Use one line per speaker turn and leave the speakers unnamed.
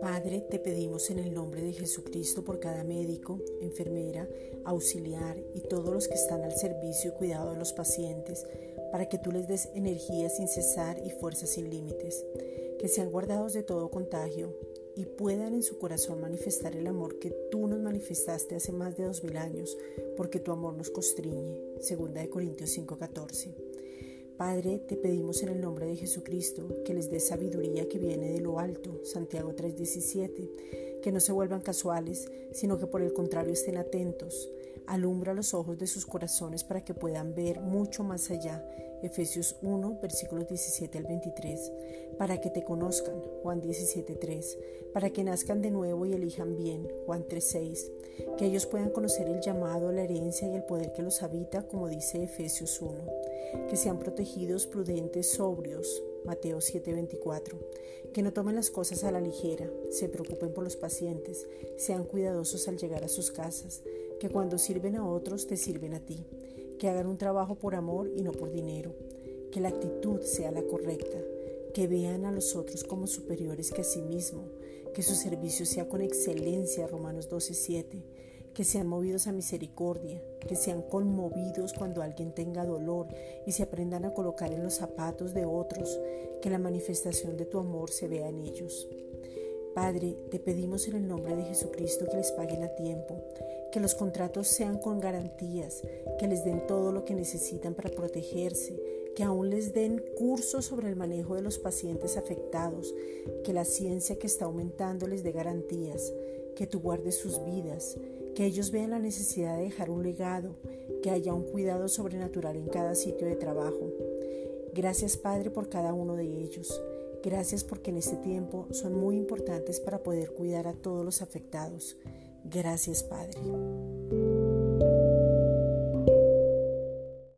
Padre, te pedimos en el nombre de Jesucristo por cada médico, enfermera, auxiliar y todos los que están al servicio y cuidado de los pacientes, para que tú les des energía sin cesar y fuerza sin límites, que sean guardados de todo contagio y puedan en su corazón manifestar el amor que tú nos manifestaste hace más de dos mil años, porque tu amor nos constriñe. Segunda de Corintios 5:14. Padre, te pedimos en el nombre de Jesucristo que les dé sabiduría que viene de lo alto, Santiago 3:17, que no se vuelvan casuales, sino que por el contrario estén atentos. Alumbra los ojos de sus corazones para que puedan ver mucho más allá, Efesios 1, versículos 17 al 23, para que te conozcan, Juan 17:3, para que nazcan de nuevo y elijan bien, Juan 3:6, que ellos puedan conocer el llamado, la herencia y el poder que los habita, como dice Efesios 1 que sean protegidos, prudentes, sobrios, Mateo 7:24, que no tomen las cosas a la ligera, se preocupen por los pacientes, sean cuidadosos al llegar a sus casas, que cuando sirven a otros te sirven a ti, que hagan un trabajo por amor y no por dinero, que la actitud sea la correcta, que vean a los otros como superiores que a sí mismo, que su servicio sea con excelencia, Romanos 12:7, que sean movidos a misericordia, que sean conmovidos cuando alguien tenga dolor y se aprendan a colocar en los zapatos de otros, que la manifestación de tu amor se vea en ellos. Padre, te pedimos en el nombre de Jesucristo que les paguen a tiempo, que los contratos sean con garantías, que les den todo lo que necesitan para protegerse, que aún les den cursos sobre el manejo de los pacientes afectados, que la ciencia que está aumentando les dé garantías, que tú guardes sus vidas, que ellos vean la necesidad de dejar un legado, que haya un cuidado sobrenatural en cada sitio de trabajo. Gracias Padre por cada uno de ellos. Gracias porque en este tiempo son muy importantes para poder cuidar a todos los afectados. Gracias Padre.